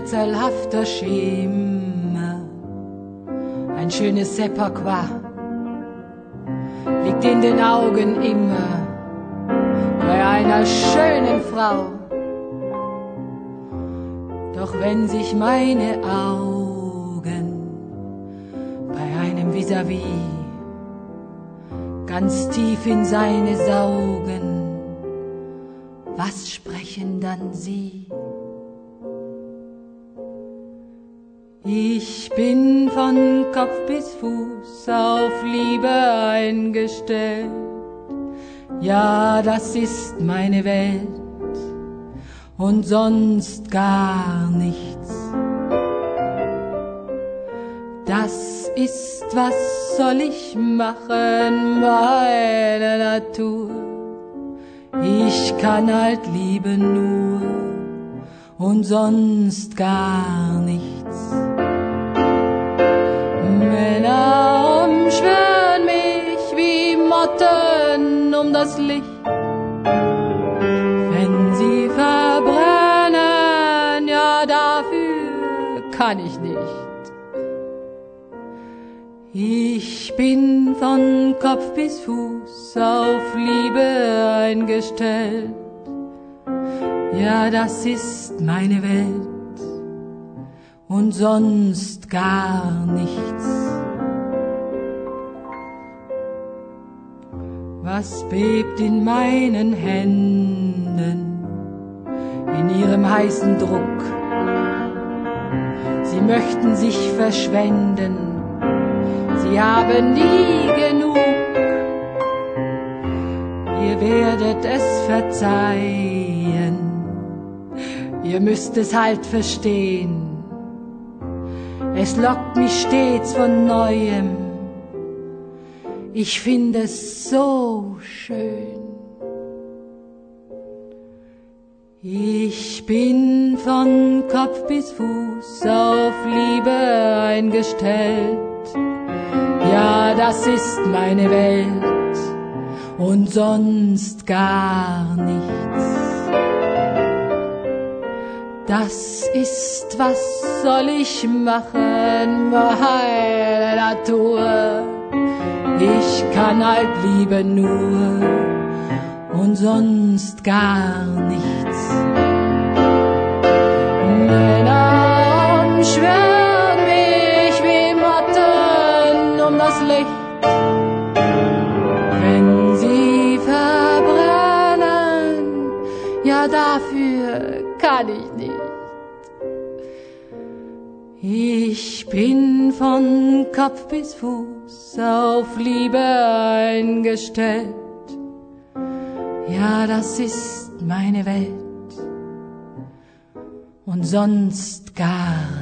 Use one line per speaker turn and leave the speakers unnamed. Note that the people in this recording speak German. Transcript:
rätselhafter Schimmer, ein schönes Sepakwa liegt in den Augen immer bei einer schönen Frau. Doch wenn sich meine Augen bei einem vis-à-vis -vis ganz tief in seine saugen, was sprechen dann sie? Ich bin von Kopf bis Fuß auf Liebe eingestellt. Ja, das ist meine Welt und sonst gar nichts. Das ist, was soll ich machen, meine Natur. Ich kann halt lieben nur und sonst gar nichts. Um das Licht. Wenn sie verbrennen, ja dafür kann ich nicht. Ich bin von Kopf bis Fuß auf Liebe eingestellt. Ja, das ist meine Welt und sonst gar nichts. Was bebt in meinen Händen in ihrem heißen Druck? Sie möchten sich verschwenden, sie haben nie genug. Ihr werdet es verzeihen, ihr müsst es halt verstehen es lockt mich stets von neuem. Ich finde es so schön. Ich bin von Kopf bis Fuß auf Liebe eingestellt. Ja, das ist meine Welt und sonst gar nichts. Das ist, was soll ich machen, meine Natur. Ich kann halt lieben nur und sonst gar nichts. Männer umschwören mich wie Motten um das Licht. Wenn sie verbrennen, ja dafür kann ich nicht. Ich bin von Kopf bis Fuß auf Liebe eingestellt. Ja, das ist meine Welt und sonst gar.